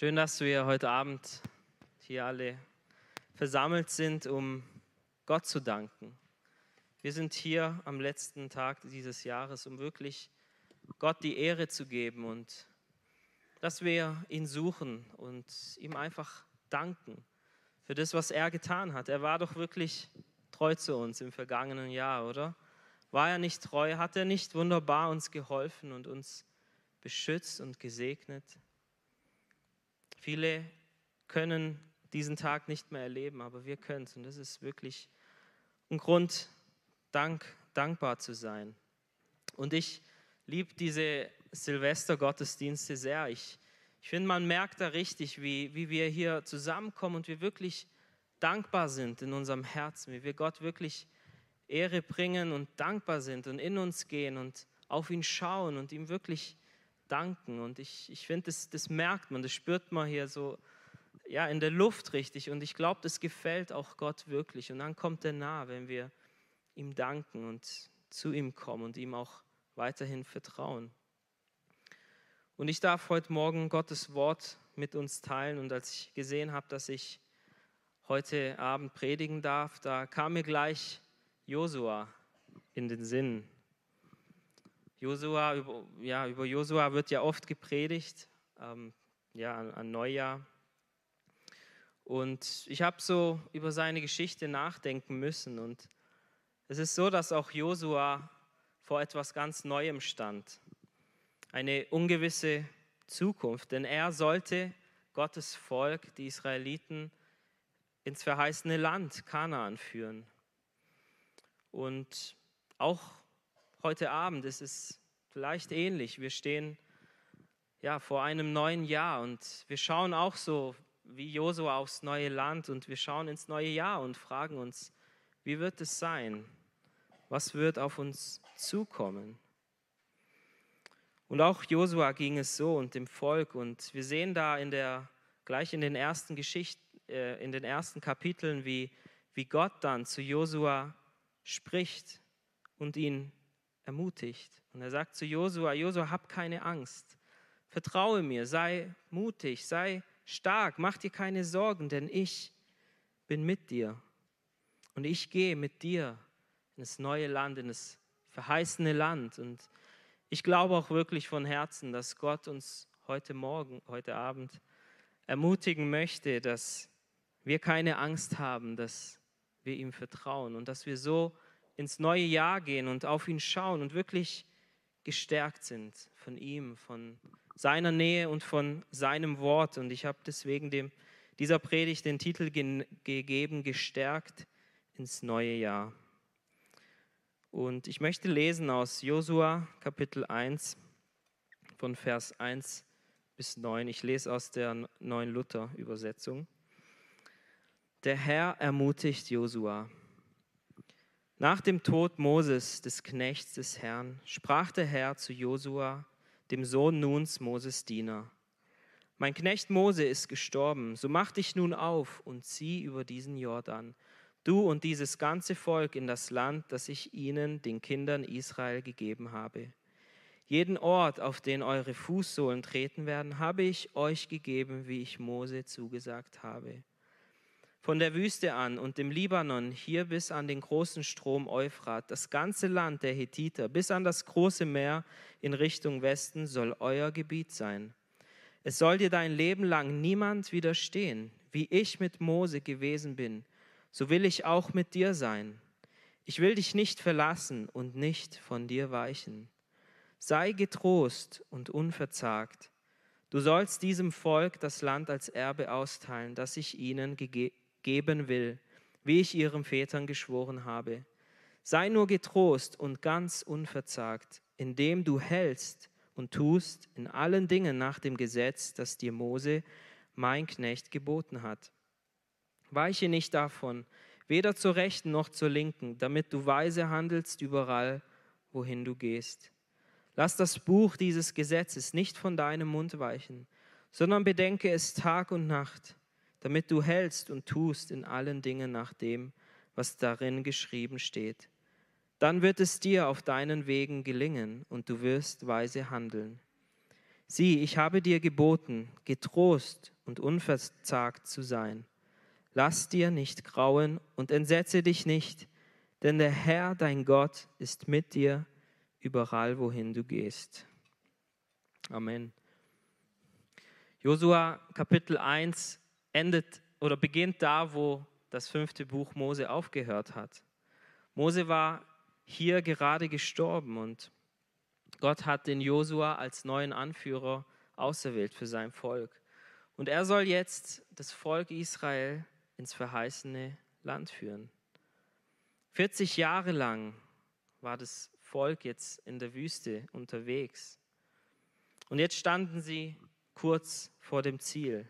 Schön, dass wir heute Abend hier alle versammelt sind, um Gott zu danken. Wir sind hier am letzten Tag dieses Jahres, um wirklich Gott die Ehre zu geben und dass wir ihn suchen und ihm einfach danken für das, was er getan hat. Er war doch wirklich treu zu uns im vergangenen Jahr, oder? War er nicht treu? Hat er nicht wunderbar uns geholfen und uns beschützt und gesegnet? Viele können diesen Tag nicht mehr erleben, aber wir können es. Und das ist wirklich ein Grund, Dank, dankbar zu sein. Und ich liebe diese Silvester-Gottesdienste sehr. Ich, ich finde, man merkt da richtig, wie, wie wir hier zusammenkommen und wir wirklich dankbar sind in unserem Herzen, wie wir Gott wirklich Ehre bringen und dankbar sind und in uns gehen und auf ihn schauen und ihm wirklich danken. Und ich, ich finde, das, das merkt man, das spürt man hier so ja, in der Luft richtig. Und ich glaube, das gefällt auch Gott wirklich. Und dann kommt er nah, wenn wir ihm danken und zu ihm kommen und ihm auch weiterhin vertrauen. Und ich darf heute Morgen Gottes Wort mit uns teilen. Und als ich gesehen habe, dass ich heute Abend predigen darf, da kam mir gleich Josua in den Sinn. Josua, über, ja, über Josua wird ja oft gepredigt, ähm, ja, an, an Neujahr. Und ich habe so über seine Geschichte nachdenken müssen. Und es ist so, dass auch Josua vor etwas ganz Neuem stand. Eine ungewisse Zukunft. Denn er sollte Gottes Volk, die Israeliten, ins verheißene Land Kanaan führen. Und auch heute Abend ist es vielleicht ähnlich. Wir stehen ja vor einem neuen Jahr und wir schauen auch so wie Josua aufs neue Land und wir schauen ins neue Jahr und fragen uns, wie wird es sein? Was wird auf uns zukommen? Und auch Josua ging es so und dem Volk und wir sehen da in der gleich in den ersten Geschichten äh, in den ersten Kapiteln, wie wie Gott dann zu Josua spricht und ihn ermutigt. Und er sagt zu Josua, Josua, hab keine Angst. Vertraue mir, sei mutig, sei stark, mach dir keine Sorgen, denn ich bin mit dir. Und ich gehe mit dir in das neue Land, in das verheißene Land. Und ich glaube auch wirklich von Herzen, dass Gott uns heute Morgen, heute Abend ermutigen möchte, dass wir keine Angst haben, dass wir ihm vertrauen und dass wir so ins neue Jahr gehen und auf ihn schauen und wirklich gestärkt sind von ihm, von seiner Nähe und von seinem Wort. Und ich habe deswegen dem, dieser Predigt den Titel ge gegeben, gestärkt ins neue Jahr. Und ich möchte lesen aus Josua Kapitel 1 von Vers 1 bis 9. Ich lese aus der neuen Luther Übersetzung. Der Herr ermutigt Josua nach dem Tod Moses, des Knechts des Herrn, sprach der Herr zu Josua, dem Sohn Nuns, Moses Diener. Mein Knecht Mose ist gestorben, so mach dich nun auf und zieh über diesen Jordan, du und dieses ganze Volk in das Land, das ich ihnen, den Kindern Israel, gegeben habe. Jeden Ort, auf den eure Fußsohlen treten werden, habe ich euch gegeben, wie ich Mose zugesagt habe von der Wüste an und dem Libanon hier bis an den großen Strom Euphrat, das ganze Land der Hethiter bis an das große Meer in Richtung Westen soll euer Gebiet sein. Es soll dir dein Leben lang niemand widerstehen. Wie ich mit Mose gewesen bin, so will ich auch mit dir sein. Ich will dich nicht verlassen und nicht von dir weichen. Sei getrost und unverzagt. Du sollst diesem Volk das Land als Erbe austeilen, das ich ihnen gegeben geben will, wie ich ihren Vätern geschworen habe. Sei nur getrost und ganz unverzagt, indem du hältst und tust in allen Dingen nach dem Gesetz, das dir Mose, mein Knecht, geboten hat. Weiche nicht davon, weder zur rechten noch zur linken, damit du weise handelst überall, wohin du gehst. Lass das Buch dieses Gesetzes nicht von deinem Mund weichen, sondern bedenke es Tag und Nacht damit du hältst und tust in allen Dingen nach dem, was darin geschrieben steht. Dann wird es dir auf deinen Wegen gelingen und du wirst weise handeln. Sieh, ich habe dir geboten, getrost und unverzagt zu sein. Lass dir nicht grauen und entsetze dich nicht, denn der Herr, dein Gott, ist mit dir überall, wohin du gehst. Amen. Josua Kapitel 1 endet oder beginnt da, wo das fünfte Buch Mose aufgehört hat. Mose war hier gerade gestorben und Gott hat den Josua als neuen Anführer auserwählt für sein Volk. Und er soll jetzt das Volk Israel ins verheißene Land führen. 40 Jahre lang war das Volk jetzt in der Wüste unterwegs. Und jetzt standen sie kurz vor dem Ziel.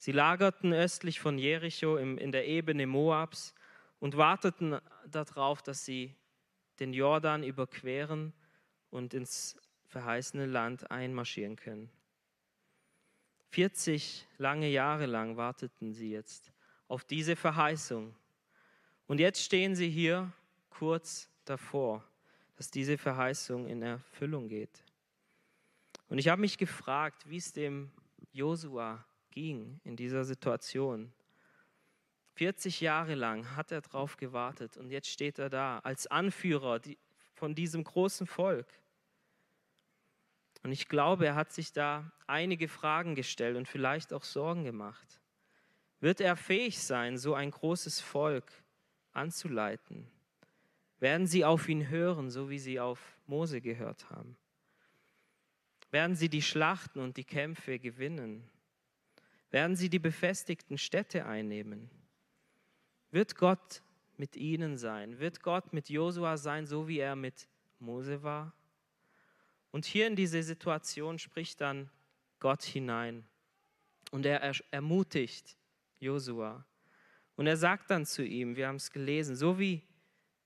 Sie lagerten östlich von Jericho in der Ebene Moabs und warteten darauf, dass sie den Jordan überqueren und ins verheißene Land einmarschieren können. 40 lange Jahre lang warteten sie jetzt auf diese Verheißung. Und jetzt stehen sie hier kurz davor, dass diese Verheißung in Erfüllung geht. Und ich habe mich gefragt, wie es dem Josua ging in dieser Situation. 40 Jahre lang hat er darauf gewartet und jetzt steht er da als Anführer von diesem großen Volk. Und ich glaube, er hat sich da einige Fragen gestellt und vielleicht auch Sorgen gemacht. Wird er fähig sein, so ein großes Volk anzuleiten? Werden sie auf ihn hören, so wie sie auf Mose gehört haben? Werden sie die Schlachten und die Kämpfe gewinnen? Werden sie die befestigten Städte einnehmen? Wird Gott mit ihnen sein? Wird Gott mit Josua sein, so wie er mit Mose war? Und hier in diese Situation spricht dann Gott hinein und er ermutigt Josua. Und er sagt dann zu ihm, wir haben es gelesen, so wie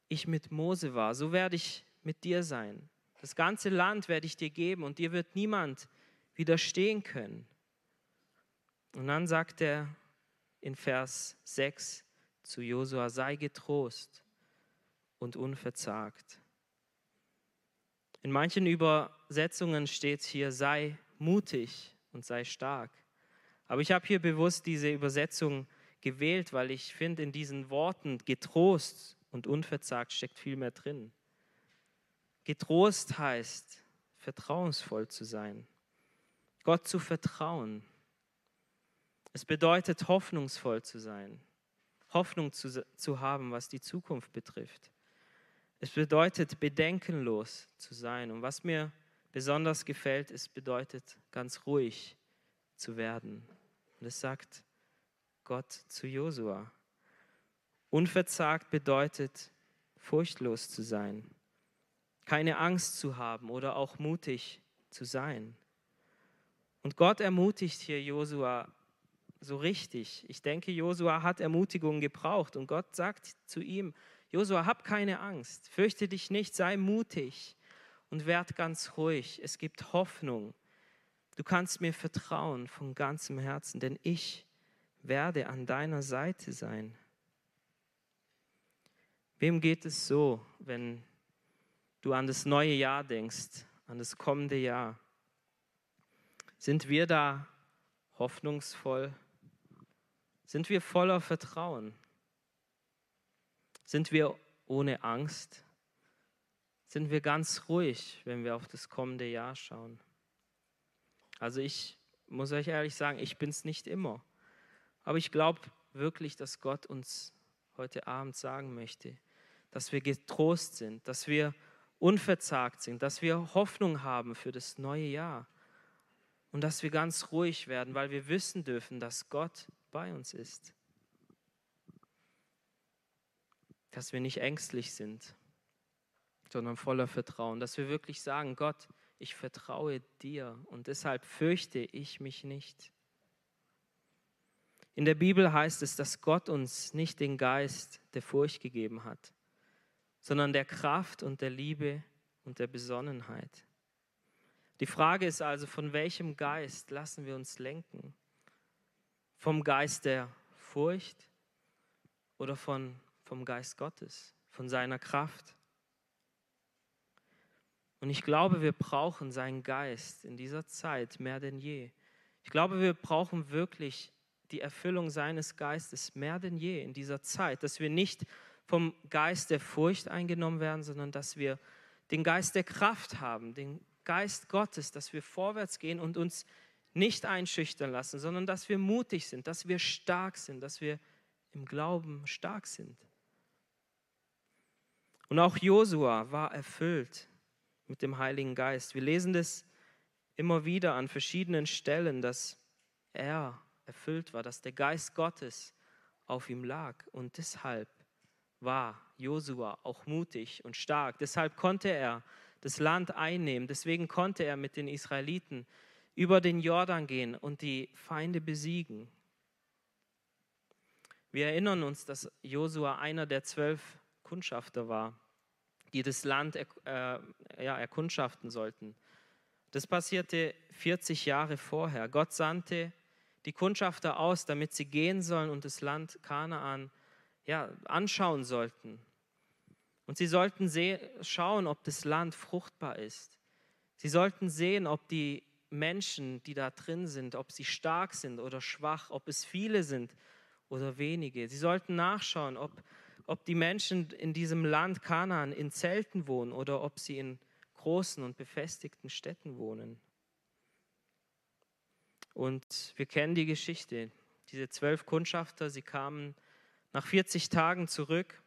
ich mit Mose war, so werde ich mit dir sein. Das ganze Land werde ich dir geben und dir wird niemand widerstehen können. Und dann sagt er in Vers 6 zu Josua, sei getrost und unverzagt. In manchen Übersetzungen steht hier, sei mutig und sei stark. Aber ich habe hier bewusst diese Übersetzung gewählt, weil ich finde, in diesen Worten getrost und unverzagt steckt viel mehr drin. Getrost heißt, vertrauensvoll zu sein, Gott zu vertrauen. Es bedeutet, hoffnungsvoll zu sein, Hoffnung zu, zu haben, was die Zukunft betrifft. Es bedeutet, bedenkenlos zu sein. Und was mir besonders gefällt, es bedeutet, ganz ruhig zu werden. Und es sagt Gott zu Josua. Unverzagt bedeutet, furchtlos zu sein, keine Angst zu haben oder auch mutig zu sein. Und Gott ermutigt hier Josua so richtig. Ich denke, Josua hat Ermutigung gebraucht und Gott sagt zu ihm, Josua, hab keine Angst, fürchte dich nicht, sei mutig und werd ganz ruhig. Es gibt Hoffnung. Du kannst mir vertrauen von ganzem Herzen, denn ich werde an deiner Seite sein. Wem geht es so, wenn du an das neue Jahr denkst, an das kommende Jahr? Sind wir da hoffnungsvoll? Sind wir voller Vertrauen? Sind wir ohne Angst? Sind wir ganz ruhig, wenn wir auf das kommende Jahr schauen? Also ich muss euch ehrlich sagen, ich bin es nicht immer. Aber ich glaube wirklich, dass Gott uns heute Abend sagen möchte, dass wir getrost sind, dass wir unverzagt sind, dass wir Hoffnung haben für das neue Jahr und dass wir ganz ruhig werden, weil wir wissen dürfen, dass Gott bei uns ist. dass wir nicht ängstlich sind, sondern voller Vertrauen, dass wir wirklich sagen, Gott, ich vertraue dir und deshalb fürchte ich mich nicht. In der Bibel heißt es, dass Gott uns nicht den Geist der Furcht gegeben hat, sondern der Kraft und der Liebe und der Besonnenheit. Die Frage ist also, von welchem Geist lassen wir uns lenken? Vom Geist der Furcht oder von vom Geist Gottes, von seiner Kraft. Und ich glaube, wir brauchen seinen Geist in dieser Zeit mehr denn je. Ich glaube, wir brauchen wirklich die Erfüllung seines Geistes mehr denn je in dieser Zeit, dass wir nicht vom Geist der Furcht eingenommen werden, sondern dass wir den Geist der Kraft haben, den Geist Gottes, dass wir vorwärts gehen und uns nicht einschüchtern lassen, sondern dass wir mutig sind, dass wir stark sind, dass wir im Glauben stark sind. Und auch Josua war erfüllt mit dem Heiligen Geist. Wir lesen das immer wieder an verschiedenen Stellen, dass er erfüllt war, dass der Geist Gottes auf ihm lag. Und deshalb war Josua auch mutig und stark. Deshalb konnte er das Land einnehmen. Deswegen konnte er mit den Israeliten über den Jordan gehen und die Feinde besiegen. Wir erinnern uns, dass Josua einer der zwölf Kundschafter war, die das Land äh, ja, erkundschaften sollten. Das passierte 40 Jahre vorher. Gott sandte die Kundschafter aus, damit sie gehen sollen und das Land Kanaan ja, anschauen sollten. Und sie sollten schauen, ob das Land fruchtbar ist. Sie sollten sehen, ob die Menschen, die da drin sind, ob sie stark sind oder schwach, ob es viele sind oder wenige. Sie sollten nachschauen, ob, ob die Menschen in diesem Land Kanaan in Zelten wohnen oder ob sie in großen und befestigten Städten wohnen. Und wir kennen die Geschichte. Diese zwölf Kundschafter, sie kamen nach 40 Tagen zurück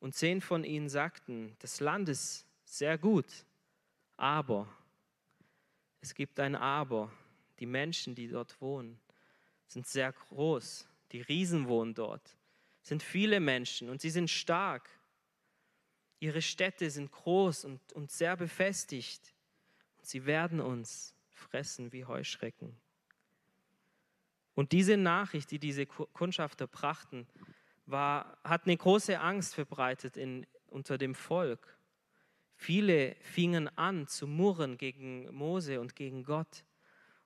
und zehn von ihnen sagten, das Land ist sehr gut, aber es gibt ein Aber. Die Menschen, die dort wohnen, sind sehr groß. Die Riesen wohnen dort. Es sind viele Menschen und sie sind stark. Ihre Städte sind groß und, und sehr befestigt. Und sie werden uns fressen wie Heuschrecken. Und diese Nachricht, die diese Kundschafter brachten, war, hat eine große Angst verbreitet in, unter dem Volk. Viele fingen an zu murren gegen Mose und gegen Gott.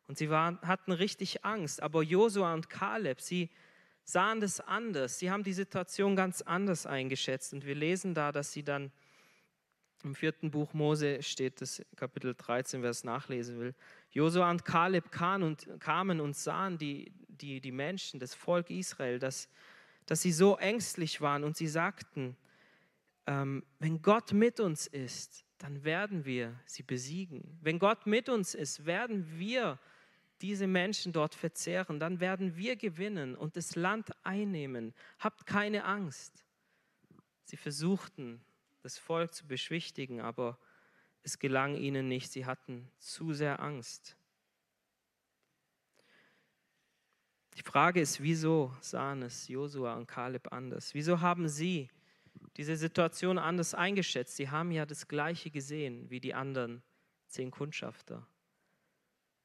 Und sie waren, hatten richtig Angst. Aber Josua und Kaleb, sie sahen das anders. Sie haben die Situation ganz anders eingeschätzt. Und wir lesen da, dass sie dann im vierten Buch Mose steht, das Kapitel 13, wer es nachlesen will. Josua und Kaleb kamen und, sahen die, die, die Menschen, das Volk Israel, dass, dass sie so ängstlich waren und sie sagten, wenn Gott mit uns ist, dann werden wir sie besiegen. Wenn Gott mit uns ist, werden wir diese Menschen dort verzehren, dann werden wir gewinnen und das Land einnehmen. Habt keine Angst. Sie versuchten, das Volk zu beschwichtigen, aber es gelang ihnen nicht. Sie hatten zu sehr Angst. Die Frage ist, wieso sahen es Josua und Kaleb anders? Wieso haben sie diese Situation anders eingeschätzt. Sie haben ja das Gleiche gesehen wie die anderen zehn Kundschafter.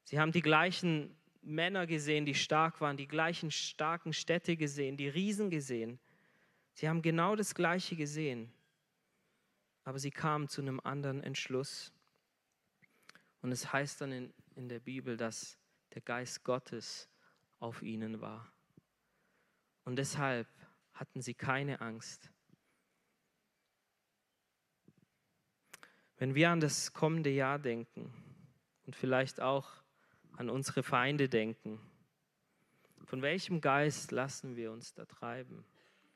Sie haben die gleichen Männer gesehen, die stark waren, die gleichen starken Städte gesehen, die Riesen gesehen. Sie haben genau das Gleiche gesehen, aber sie kamen zu einem anderen Entschluss. Und es heißt dann in, in der Bibel, dass der Geist Gottes auf ihnen war. Und deshalb hatten sie keine Angst. Wenn wir an das kommende Jahr denken und vielleicht auch an unsere Feinde denken, von welchem Geist lassen wir uns da treiben?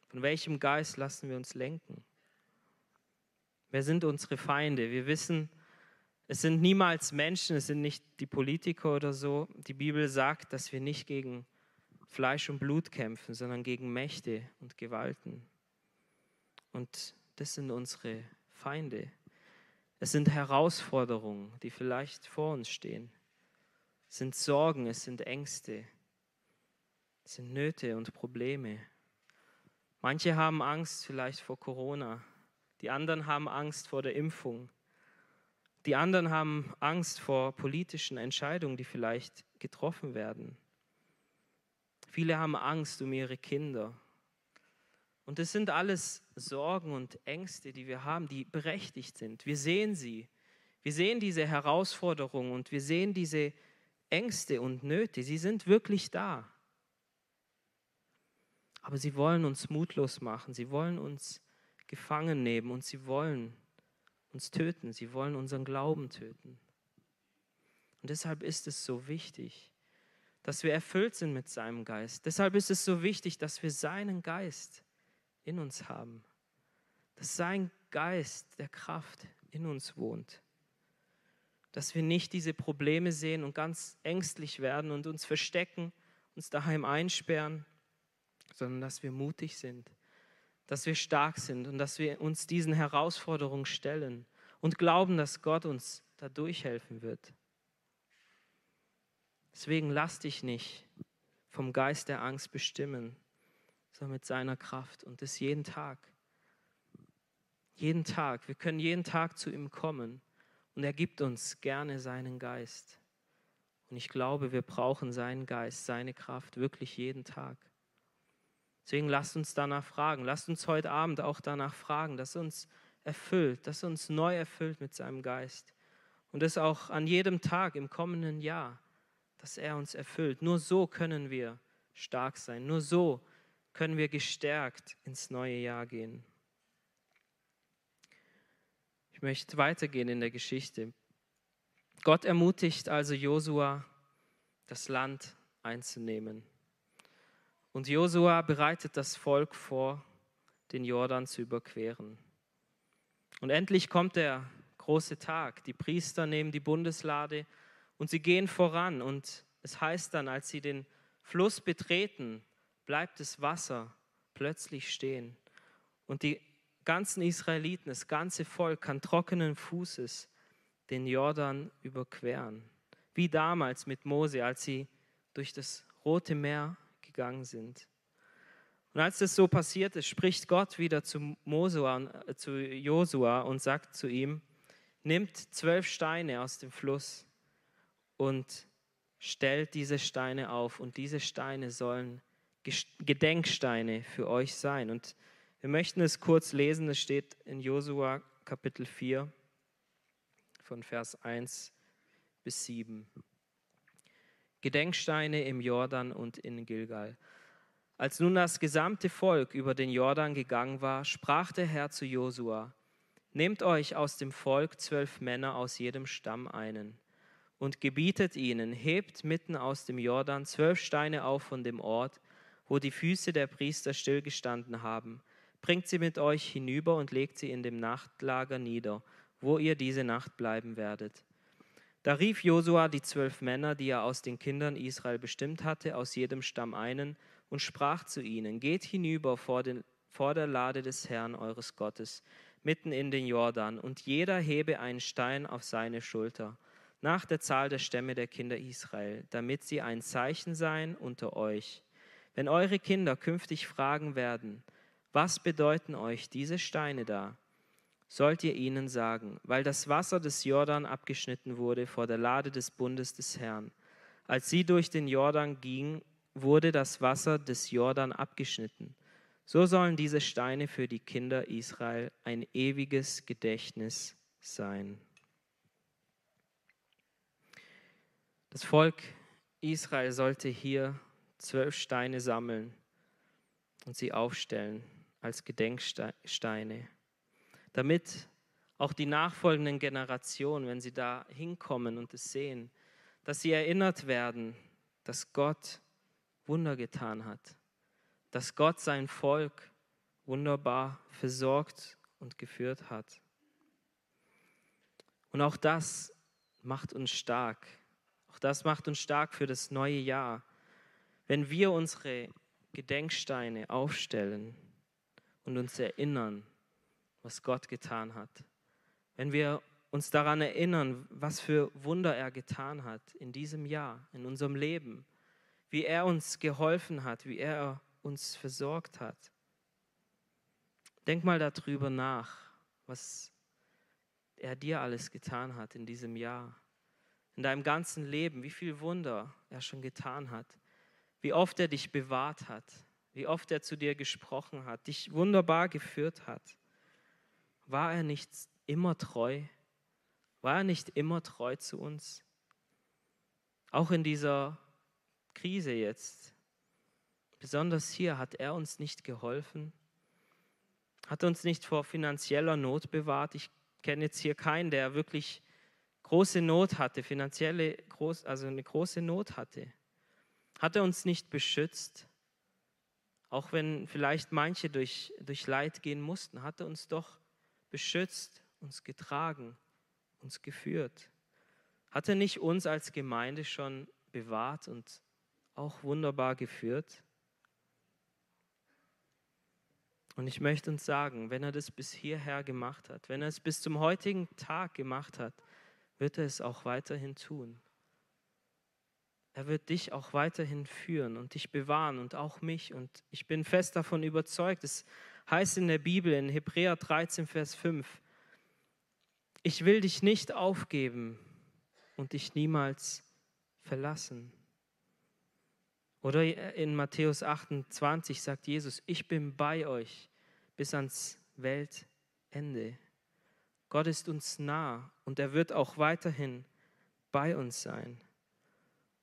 Von welchem Geist lassen wir uns lenken? Wer sind unsere Feinde? Wir wissen, es sind niemals Menschen, es sind nicht die Politiker oder so. Die Bibel sagt, dass wir nicht gegen Fleisch und Blut kämpfen, sondern gegen Mächte und Gewalten. Und das sind unsere Feinde. Es sind Herausforderungen, die vielleicht vor uns stehen. Es sind Sorgen, es sind Ängste, es sind Nöte und Probleme. Manche haben Angst vielleicht vor Corona, die anderen haben Angst vor der Impfung, die anderen haben Angst vor politischen Entscheidungen, die vielleicht getroffen werden. Viele haben Angst um ihre Kinder und das sind alles Sorgen und Ängste, die wir haben, die berechtigt sind. Wir sehen sie. Wir sehen diese Herausforderungen und wir sehen diese Ängste und Nöte. Sie sind wirklich da. Aber sie wollen uns mutlos machen. Sie wollen uns gefangen nehmen und sie wollen uns töten, sie wollen unseren Glauben töten. Und deshalb ist es so wichtig, dass wir erfüllt sind mit seinem Geist. Deshalb ist es so wichtig, dass wir seinen Geist in uns haben, dass sein Geist der Kraft in uns wohnt, dass wir nicht diese Probleme sehen und ganz ängstlich werden und uns verstecken, uns daheim einsperren, sondern dass wir mutig sind, dass wir stark sind und dass wir uns diesen Herausforderungen stellen und glauben, dass Gott uns da durchhelfen wird. Deswegen lass dich nicht vom Geist der Angst bestimmen, sondern mit seiner Kraft und das jeden Tag. Jeden Tag. Wir können jeden Tag zu ihm kommen und er gibt uns gerne seinen Geist. Und ich glaube, wir brauchen seinen Geist, seine Kraft wirklich jeden Tag. Deswegen lasst uns danach fragen. Lasst uns heute Abend auch danach fragen, dass uns erfüllt, dass uns neu erfüllt mit seinem Geist. Und das auch an jedem Tag im kommenden Jahr dass er uns erfüllt. Nur so können wir stark sein. Nur so können wir gestärkt ins neue Jahr gehen. Ich möchte weitergehen in der Geschichte. Gott ermutigt also Josua, das Land einzunehmen. Und Josua bereitet das Volk vor, den Jordan zu überqueren. Und endlich kommt der große Tag. Die Priester nehmen die Bundeslade und sie gehen voran und es heißt dann, als sie den Fluss betreten, bleibt das Wasser plötzlich stehen. Und die ganzen Israeliten, das ganze Volk kann trockenen Fußes den Jordan überqueren. Wie damals mit Mose, als sie durch das Rote Meer gegangen sind. Und als das so passiert ist, spricht Gott wieder zu, Mosua, äh, zu Josua und sagt zu ihm, nimmt zwölf Steine aus dem Fluss und stellt diese Steine auf und diese Steine sollen Gedenksteine für euch sein. Und wir möchten es kurz lesen, es steht in Josua Kapitel 4 von Vers 1 bis 7. Gedenksteine im Jordan und in Gilgal. Als nun das gesamte Volk über den Jordan gegangen war, sprach der Herr zu Josua: Nehmt euch aus dem Volk zwölf Männer aus jedem Stamm einen und gebietet ihnen, hebt mitten aus dem Jordan zwölf Steine auf von dem Ort, wo die Füße der Priester stillgestanden haben. Bringt sie mit euch hinüber und legt sie in dem Nachtlager nieder, wo ihr diese Nacht bleiben werdet. Da rief Josua die zwölf Männer, die er aus den Kindern Israel bestimmt hatte, aus jedem Stamm einen, und sprach zu ihnen, Geht hinüber vor, den, vor der Lade des Herrn eures Gottes, mitten in den Jordan, und jeder hebe einen Stein auf seine Schulter nach der Zahl der Stämme der Kinder Israel, damit sie ein Zeichen seien unter euch. Wenn eure Kinder künftig fragen werden, was bedeuten euch diese Steine da, sollt ihr ihnen sagen, weil das Wasser des Jordan abgeschnitten wurde vor der Lade des Bundes des Herrn. Als sie durch den Jordan ging, wurde das Wasser des Jordan abgeschnitten. So sollen diese Steine für die Kinder Israel ein ewiges Gedächtnis sein. Das Volk Israel sollte hier zwölf Steine sammeln und sie aufstellen als Gedenksteine, damit auch die nachfolgenden Generationen, wenn sie da hinkommen und es sehen, dass sie erinnert werden, dass Gott Wunder getan hat, dass Gott sein Volk wunderbar versorgt und geführt hat. Und auch das macht uns stark, auch das macht uns stark für das neue Jahr. Wenn wir unsere Gedenksteine aufstellen und uns erinnern, was Gott getan hat. Wenn wir uns daran erinnern, was für Wunder er getan hat in diesem Jahr, in unserem Leben, wie er uns geholfen hat, wie er uns versorgt hat. Denk mal darüber nach, was er dir alles getan hat in diesem Jahr in deinem ganzen Leben, wie viel Wunder er schon getan hat, wie oft er dich bewahrt hat, wie oft er zu dir gesprochen hat, dich wunderbar geführt hat. War er nicht immer treu? War er nicht immer treu zu uns? Auch in dieser Krise jetzt, besonders hier, hat er uns nicht geholfen, hat uns nicht vor finanzieller Not bewahrt. Ich kenne jetzt hier keinen, der wirklich große Not hatte, finanzielle, also eine große Not hatte. Hat er uns nicht beschützt? Auch wenn vielleicht manche durch, durch Leid gehen mussten, hat er uns doch beschützt, uns getragen, uns geführt. Hat er nicht uns als Gemeinde schon bewahrt und auch wunderbar geführt? Und ich möchte uns sagen, wenn er das bis hierher gemacht hat, wenn er es bis zum heutigen Tag gemacht hat, wird er es auch weiterhin tun. Er wird dich auch weiterhin führen und dich bewahren und auch mich. Und ich bin fest davon überzeugt, es heißt in der Bibel in Hebräer 13, Vers 5, ich will dich nicht aufgeben und dich niemals verlassen. Oder in Matthäus 28 sagt Jesus, ich bin bei euch bis ans Weltende. Gott ist uns nah und er wird auch weiterhin bei uns sein.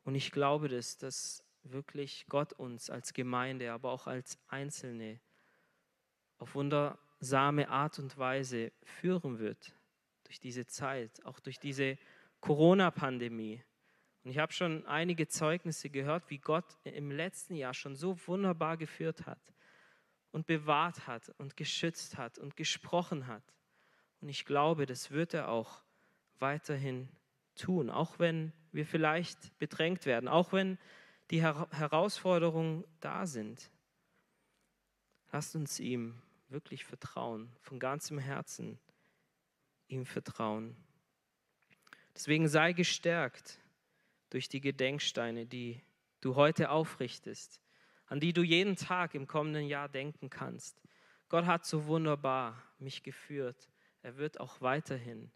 Und ich glaube, dass, dass wirklich Gott uns als Gemeinde, aber auch als Einzelne auf wundersame Art und Weise führen wird durch diese Zeit, auch durch diese Corona-Pandemie. Und ich habe schon einige Zeugnisse gehört, wie Gott im letzten Jahr schon so wunderbar geführt hat und bewahrt hat und geschützt hat und gesprochen hat. Und ich glaube, das wird er auch weiterhin tun, auch wenn wir vielleicht bedrängt werden, auch wenn die Her Herausforderungen da sind. Lasst uns ihm wirklich vertrauen, von ganzem Herzen ihm vertrauen. Deswegen sei gestärkt durch die Gedenksteine, die du heute aufrichtest, an die du jeden Tag im kommenden Jahr denken kannst. Gott hat so wunderbar mich geführt. Er wird auch weiterhin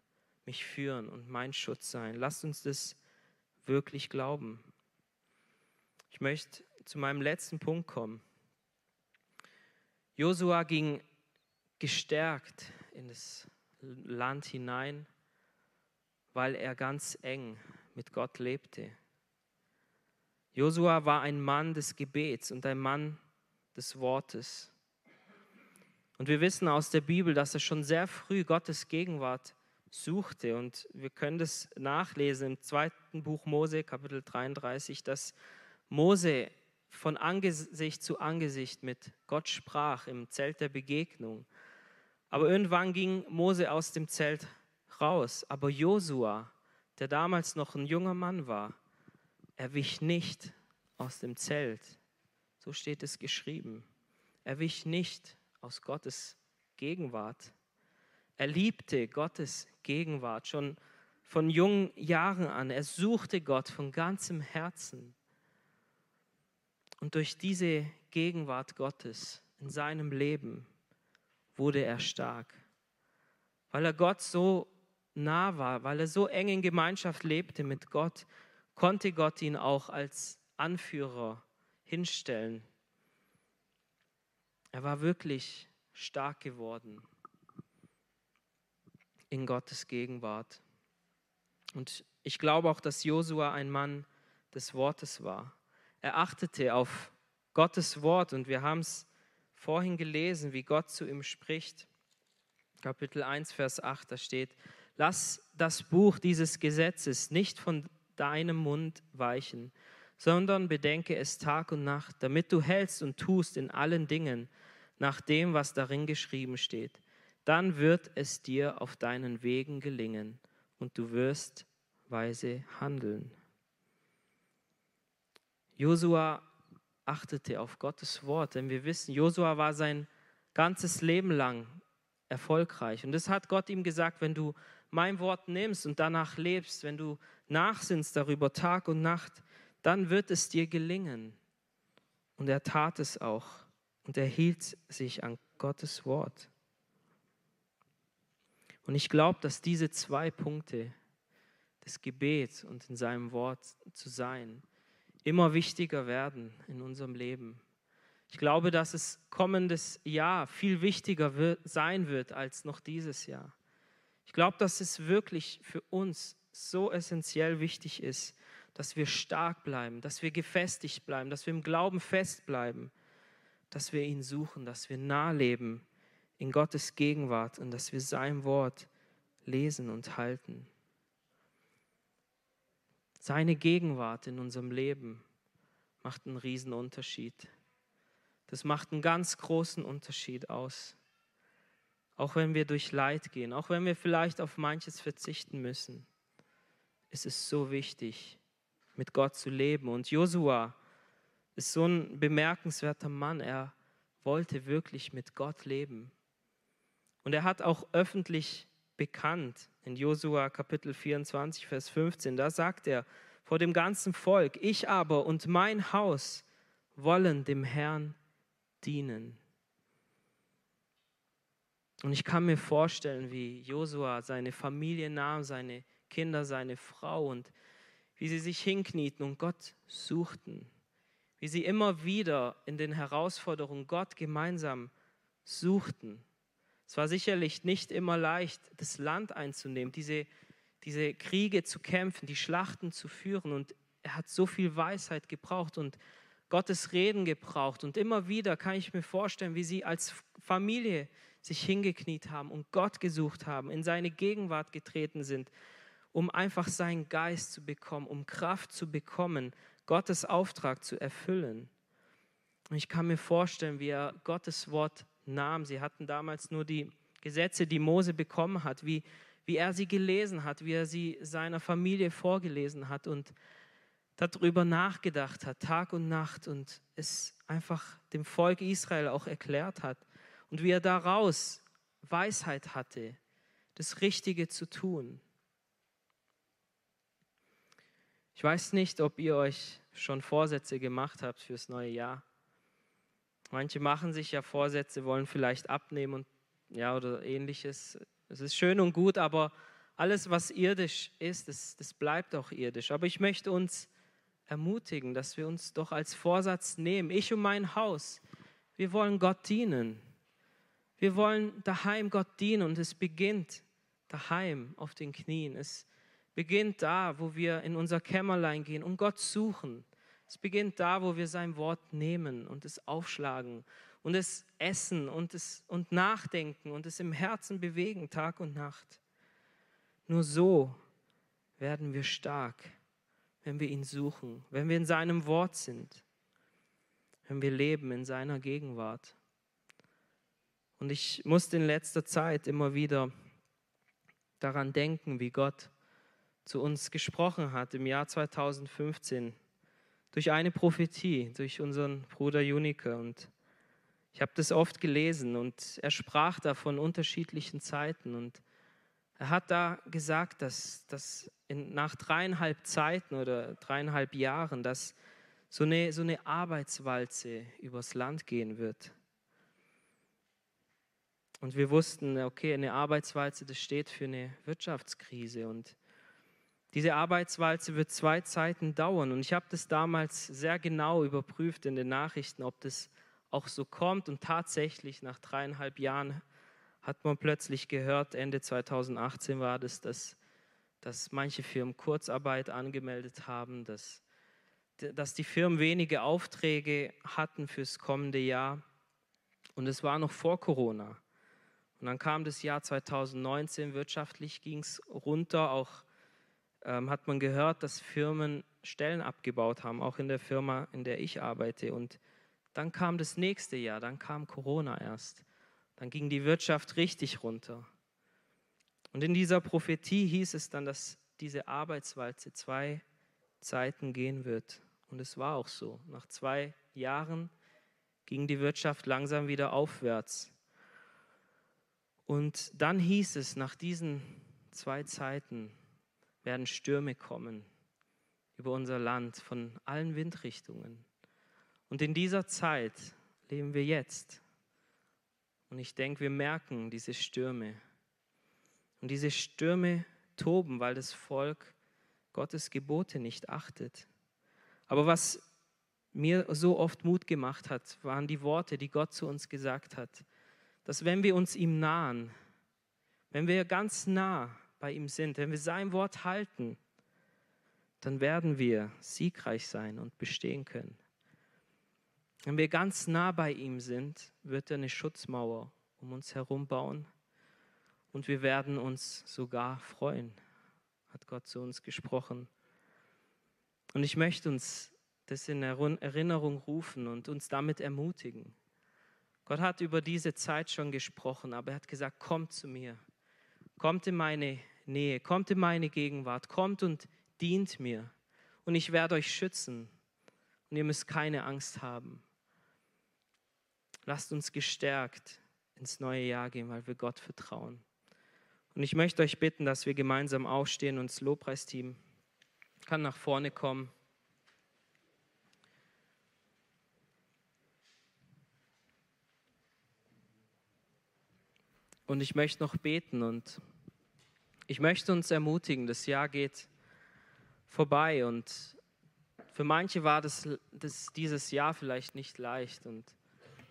mich führen und mein Schutz sein. Lasst uns das wirklich glauben. Ich möchte zu meinem letzten Punkt kommen. Josua ging gestärkt in das Land hinein, weil er ganz eng mit Gott lebte. Josua war ein Mann des Gebets und ein Mann des Wortes. Und wir wissen aus der Bibel, dass er schon sehr früh Gottes Gegenwart suchte. Und wir können das nachlesen im zweiten Buch Mose, Kapitel 33, dass Mose von Angesicht zu Angesicht mit Gott sprach im Zelt der Begegnung. Aber irgendwann ging Mose aus dem Zelt raus. Aber Josua, der damals noch ein junger Mann war, er wich nicht aus dem Zelt. So steht es geschrieben. Er wich nicht aus Gottes Gegenwart. Er liebte Gottes Gegenwart schon von jungen Jahren an. Er suchte Gott von ganzem Herzen. Und durch diese Gegenwart Gottes in seinem Leben wurde er stark. Weil er Gott so nah war, weil er so eng in Gemeinschaft lebte mit Gott, konnte Gott ihn auch als Anführer hinstellen. Er war wirklich stark geworden in Gottes Gegenwart. Und ich glaube auch, dass Josua ein Mann des Wortes war. Er achtete auf Gottes Wort und wir haben es vorhin gelesen, wie Gott zu ihm spricht. Kapitel 1, Vers 8, da steht, lass das Buch dieses Gesetzes nicht von deinem Mund weichen, sondern bedenke es Tag und Nacht, damit du hältst und tust in allen Dingen nach dem, was darin geschrieben steht dann wird es dir auf deinen Wegen gelingen und du wirst weise handeln. Josua achtete auf Gottes Wort, denn wir wissen, Josua war sein ganzes Leben lang erfolgreich. Und das hat Gott ihm gesagt, wenn du mein Wort nimmst und danach lebst, wenn du nachsinnst darüber Tag und Nacht, dann wird es dir gelingen. Und er tat es auch und er hielt sich an Gottes Wort. Und ich glaube, dass diese zwei Punkte, des Gebets und in seinem Wort zu sein, immer wichtiger werden in unserem Leben. Ich glaube, dass es kommendes Jahr viel wichtiger wird, sein wird als noch dieses Jahr. Ich glaube, dass es wirklich für uns so essentiell wichtig ist, dass wir stark bleiben, dass wir gefestigt bleiben, dass wir im Glauben festbleiben, dass wir ihn suchen, dass wir nah leben in Gottes Gegenwart und dass wir sein Wort lesen und halten. Seine Gegenwart in unserem Leben macht einen riesen Unterschied. Das macht einen ganz großen Unterschied aus. Auch wenn wir durch Leid gehen, auch wenn wir vielleicht auf manches verzichten müssen, ist es so wichtig, mit Gott zu leben. Und Josua ist so ein bemerkenswerter Mann. Er wollte wirklich mit Gott leben. Und er hat auch öffentlich bekannt in Josua Kapitel 24, Vers 15, da sagt er vor dem ganzen Volk, ich aber und mein Haus wollen dem Herrn dienen. Und ich kann mir vorstellen, wie Josua seine Familie nahm, seine Kinder, seine Frau und wie sie sich hinknieten und Gott suchten, wie sie immer wieder in den Herausforderungen Gott gemeinsam suchten. Es war sicherlich nicht immer leicht, das Land einzunehmen, diese, diese Kriege zu kämpfen, die Schlachten zu führen. Und er hat so viel Weisheit gebraucht und Gottes Reden gebraucht. Und immer wieder kann ich mir vorstellen, wie sie als Familie sich hingekniet haben und Gott gesucht haben, in seine Gegenwart getreten sind, um einfach seinen Geist zu bekommen, um Kraft zu bekommen, Gottes Auftrag zu erfüllen. Und ich kann mir vorstellen, wie er Gottes Wort nahm. Sie hatten damals nur die Gesetze, die Mose bekommen hat, wie, wie er sie gelesen hat, wie er sie seiner Familie vorgelesen hat und darüber nachgedacht hat, Tag und Nacht und es einfach dem Volk Israel auch erklärt hat und wie er daraus Weisheit hatte, das Richtige zu tun. Ich weiß nicht, ob ihr euch schon Vorsätze gemacht habt fürs neue Jahr. Manche machen sich ja Vorsätze, wollen vielleicht abnehmen und ja oder ähnliches. Es ist schön und gut, aber alles, was irdisch ist, das, das bleibt auch irdisch. Aber ich möchte uns ermutigen, dass wir uns doch als Vorsatz nehmen, ich und mein Haus, wir wollen Gott dienen. Wir wollen daheim Gott dienen und es beginnt daheim auf den Knien. Es beginnt da, wo wir in unser Kämmerlein gehen und Gott suchen. Es beginnt da, wo wir sein Wort nehmen und es aufschlagen und es essen und, es, und nachdenken und es im Herzen bewegen, Tag und Nacht. Nur so werden wir stark, wenn wir ihn suchen, wenn wir in seinem Wort sind, wenn wir leben in seiner Gegenwart. Und ich musste in letzter Zeit immer wieder daran denken, wie Gott zu uns gesprochen hat im Jahr 2015 durch eine Prophetie, durch unseren Bruder Junike. Und ich habe das oft gelesen und er sprach da von unterschiedlichen Zeiten. Und er hat da gesagt, dass, dass in, nach dreieinhalb Zeiten oder dreieinhalb Jahren, dass so eine, so eine Arbeitswalze übers Land gehen wird. Und wir wussten, okay, eine Arbeitswalze, das steht für eine Wirtschaftskrise. Und diese Arbeitswalze wird zwei Zeiten dauern. Und ich habe das damals sehr genau überprüft in den Nachrichten, ob das auch so kommt. Und tatsächlich, nach dreieinhalb Jahren hat man plötzlich gehört, Ende 2018 war das, dass, dass manche Firmen Kurzarbeit angemeldet haben, dass, dass die Firmen wenige Aufträge hatten fürs kommende Jahr. Und es war noch vor Corona. Und dann kam das Jahr 2019, wirtschaftlich ging es runter, auch ähm, hat man gehört, dass Firmen Stellen abgebaut haben, auch in der Firma, in der ich arbeite. Und dann kam das nächste Jahr, dann kam Corona erst. Dann ging die Wirtschaft richtig runter. Und in dieser Prophetie hieß es dann, dass diese Arbeitswalze zwei Zeiten gehen wird. Und es war auch so. Nach zwei Jahren ging die Wirtschaft langsam wieder aufwärts. Und dann hieß es, nach diesen zwei Zeiten werden Stürme kommen über unser Land von allen Windrichtungen. Und in dieser Zeit leben wir jetzt. Und ich denke, wir merken diese Stürme. Und diese Stürme toben, weil das Volk Gottes Gebote nicht achtet. Aber was mir so oft Mut gemacht hat, waren die Worte, die Gott zu uns gesagt hat dass wenn wir uns ihm nahen, wenn wir ganz nah bei ihm sind, wenn wir sein Wort halten, dann werden wir siegreich sein und bestehen können. Wenn wir ganz nah bei ihm sind, wird er eine Schutzmauer um uns herum bauen. und wir werden uns sogar freuen, hat Gott zu uns gesprochen. Und ich möchte uns das in Erinnerung rufen und uns damit ermutigen. Gott hat über diese Zeit schon gesprochen, aber er hat gesagt, kommt zu mir, kommt in meine Nähe, kommt in meine Gegenwart, kommt und dient mir und ich werde euch schützen und ihr müsst keine Angst haben. Lasst uns gestärkt ins neue Jahr gehen, weil wir Gott vertrauen. Und ich möchte euch bitten, dass wir gemeinsam aufstehen und das Lobpreisteam kann nach vorne kommen. Und ich möchte noch beten und ich möchte uns ermutigen, das Jahr geht vorbei und für manche war das, das, dieses Jahr vielleicht nicht leicht und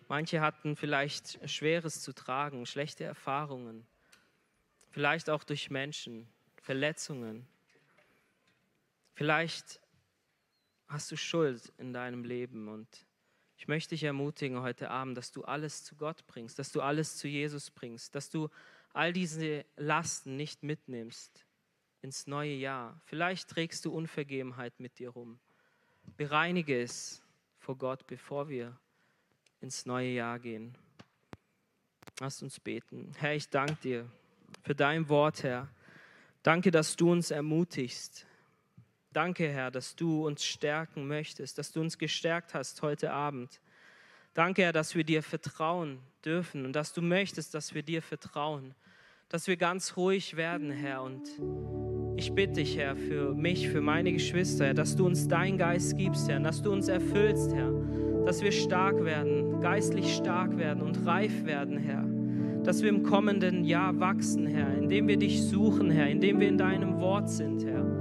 manche hatten vielleicht Schweres zu tragen, schlechte Erfahrungen, vielleicht auch durch Menschen, Verletzungen. Vielleicht hast du Schuld in deinem Leben und ich möchte dich ermutigen heute Abend, dass du alles zu Gott bringst, dass du alles zu Jesus bringst, dass du all diese Lasten nicht mitnimmst ins neue Jahr. Vielleicht trägst du Unvergebenheit mit dir rum. Bereinige es vor Gott, bevor wir ins neue Jahr gehen. Lass uns beten. Herr, ich danke dir für dein Wort, Herr. Danke, dass du uns ermutigst. Danke, Herr, dass du uns stärken möchtest, dass du uns gestärkt hast heute Abend. Danke, Herr, dass wir dir vertrauen dürfen und dass du möchtest, dass wir dir vertrauen, dass wir ganz ruhig werden, Herr, und ich bitte dich, Herr, für mich, für meine Geschwister, Herr, dass du uns deinen Geist gibst, Herr, dass du uns erfüllst, Herr, dass wir stark werden, geistlich stark werden und reif werden, Herr, dass wir im kommenden Jahr wachsen, Herr, indem wir dich suchen, Herr, indem wir in deinem Wort sind, Herr.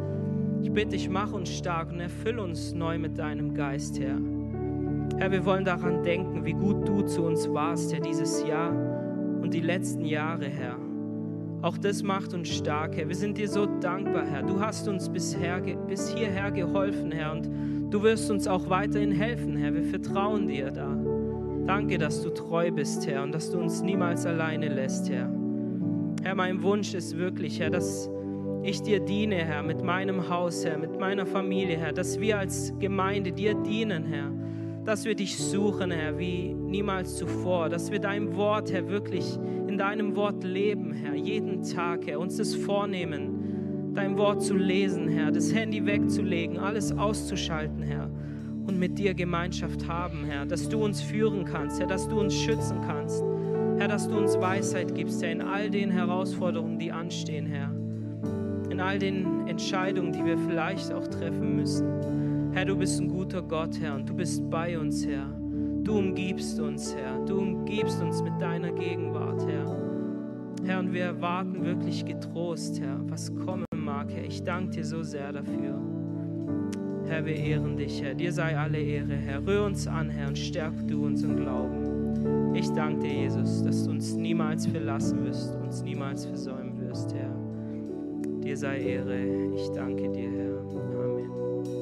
Ich bitte dich, mach uns stark und erfüll uns neu mit deinem Geist, Herr. Herr, wir wollen daran denken, wie gut du zu uns warst, Herr, dieses Jahr und die letzten Jahre, Herr. Auch das macht uns stark, Herr. Wir sind dir so dankbar, Herr. Du hast uns bisher, bis hierher geholfen, Herr. Und du wirst uns auch weiterhin helfen, Herr. Wir vertrauen dir da. Danke, dass du treu bist, Herr, und dass du uns niemals alleine lässt, Herr. Herr, mein Wunsch ist wirklich, Herr, dass ich dir diene, Herr, mit meinem Haus, Herr, mit meiner Familie, Herr, dass wir als Gemeinde dir dienen, Herr dass wir dich suchen, Herr, wie niemals zuvor, dass wir dein Wort, Herr, wirklich in deinem Wort leben, Herr, jeden Tag, Herr, uns das vornehmen, dein Wort zu lesen, Herr, das Handy wegzulegen, alles auszuschalten, Herr, und mit dir Gemeinschaft haben, Herr, dass du uns führen kannst, Herr, dass du uns schützen kannst, Herr, dass du uns Weisheit gibst, Herr, in all den Herausforderungen, die anstehen, Herr, in all den Entscheidungen, die wir vielleicht auch treffen müssen. Herr, du bist ein guter Gott, Herr, und du bist bei uns, Herr. Du umgibst uns, Herr. Du umgibst uns mit deiner Gegenwart, Herr. Herr, und wir erwarten wirklich getrost, Herr, was kommen mag, Herr. Ich danke dir so sehr dafür. Herr, wir ehren dich, Herr. Dir sei alle Ehre, Herr. Rühr uns an, Herr, und stärk du unseren Glauben. Ich danke dir, Jesus, dass du uns niemals verlassen wirst, uns niemals versäumen wirst, Herr. Dir sei Ehre. Ich danke dir, Herr.